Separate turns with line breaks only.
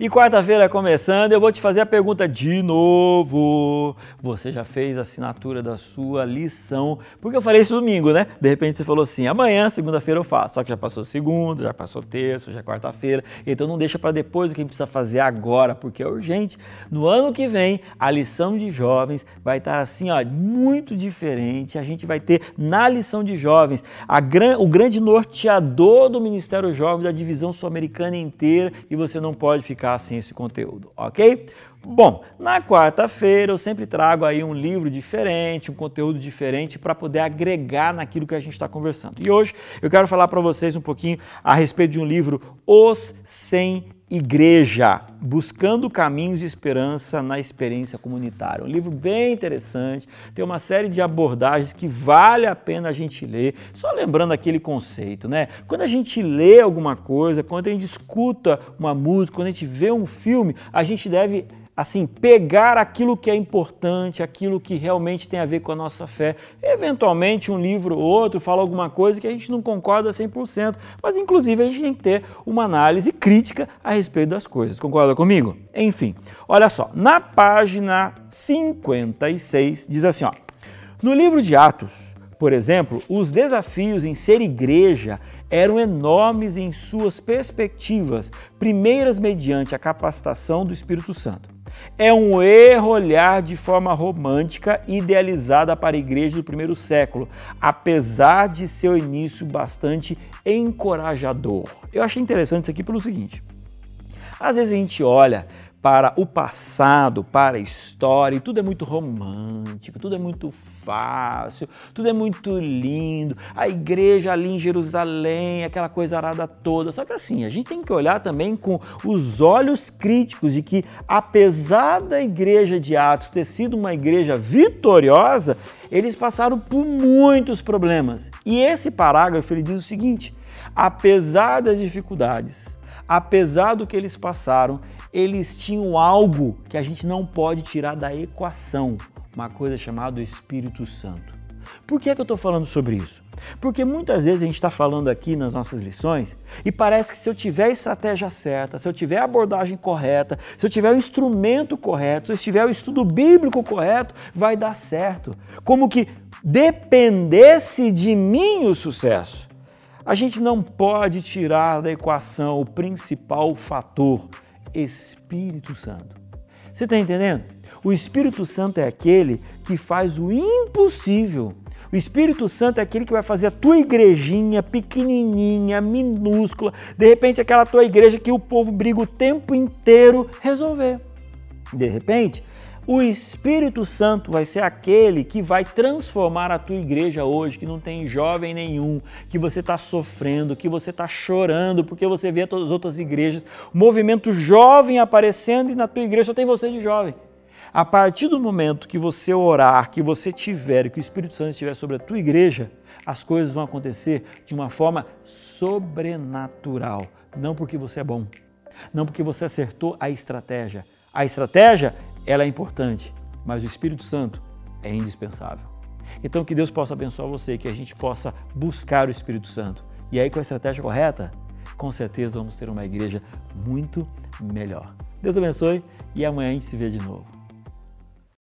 E quarta-feira começando, eu vou te fazer a pergunta de novo. Você já fez a assinatura da sua lição? Porque eu falei isso domingo, né? De repente você falou assim: amanhã, segunda-feira eu faço. Só que já passou segunda, já passou terça, já é quarta-feira. Então não deixa para depois o que a gente precisa fazer agora, porque é urgente. No ano que vem, a lição de jovens vai estar assim, ó, muito diferente. A gente vai ter na lição de jovens gran, o grande norteador do Ministério Jovem da divisão sul-americana inteira e você não pode ficar sem esse conteúdo, ok? Bom, na quarta-feira eu sempre trago aí um livro diferente, um conteúdo diferente para poder agregar naquilo que a gente está conversando. E hoje eu quero falar para vocês um pouquinho a respeito de um livro, Os Sem Igreja, Buscando Caminhos de Esperança na Experiência Comunitária. Um livro bem interessante, tem uma série de abordagens que vale a pena a gente ler. Só lembrando aquele conceito, né? Quando a gente lê alguma coisa, quando a gente escuta uma música, quando a gente vê um filme, a gente deve assim, pegar aquilo que é importante, aquilo que realmente tem a ver com a nossa fé. Eventualmente, um livro ou outro fala alguma coisa que a gente não concorda 100%, mas inclusive a gente tem que ter uma análise crítica a respeito das coisas. Concorda comigo? Enfim, olha só, na página 56 diz assim, ó: No livro de Atos, por exemplo, os desafios em ser igreja eram enormes em suas perspectivas, primeiras mediante a capacitação do Espírito Santo. É um erro olhar de forma romântica idealizada para a igreja do primeiro século, apesar de seu início bastante encorajador. Eu achei interessante isso aqui pelo seguinte: às vezes a gente olha para o passado, para a história, e tudo é muito romântico, tudo é muito fácil, tudo é muito lindo. A igreja ali em Jerusalém, aquela coisa arada toda. Só que assim, a gente tem que olhar também com os olhos críticos de que, apesar da igreja de Atos ter sido uma igreja vitoriosa, eles passaram por muitos problemas. E esse parágrafo ele diz o seguinte: apesar das dificuldades, apesar do que eles passaram, eles tinham algo que a gente não pode tirar da equação, uma coisa chamada Espírito Santo. Por que, é que eu estou falando sobre isso? Porque muitas vezes a gente está falando aqui nas nossas lições e parece que se eu tiver a estratégia certa, se eu tiver a abordagem correta, se eu tiver o instrumento correto, se eu tiver o estudo bíblico correto, vai dar certo. Como que dependesse de mim o sucesso. A gente não pode tirar da equação o principal fator, Espírito Santo. Você está entendendo? O Espírito Santo é aquele que faz o impossível. O Espírito Santo é aquele que vai fazer a tua igrejinha pequenininha, minúscula, de repente aquela tua igreja que o povo briga o tempo inteiro resolver. De repente, o Espírito Santo vai ser aquele que vai transformar a tua igreja hoje, que não tem jovem nenhum, que você está sofrendo, que você está chorando, porque você vê todas as outras igrejas, movimento jovem aparecendo e na tua igreja só tem você de jovem. A partir do momento que você orar, que você tiver, que o Espírito Santo estiver sobre a tua igreja, as coisas vão acontecer de uma forma sobrenatural. Não porque você é bom, não porque você acertou a estratégia. A estratégia ela é importante, mas o Espírito Santo é indispensável. Então que Deus possa abençoar você, que a gente possa buscar o Espírito Santo. E aí com a estratégia correta, com certeza vamos ter uma igreja muito melhor. Deus abençoe e amanhã a gente se vê de novo.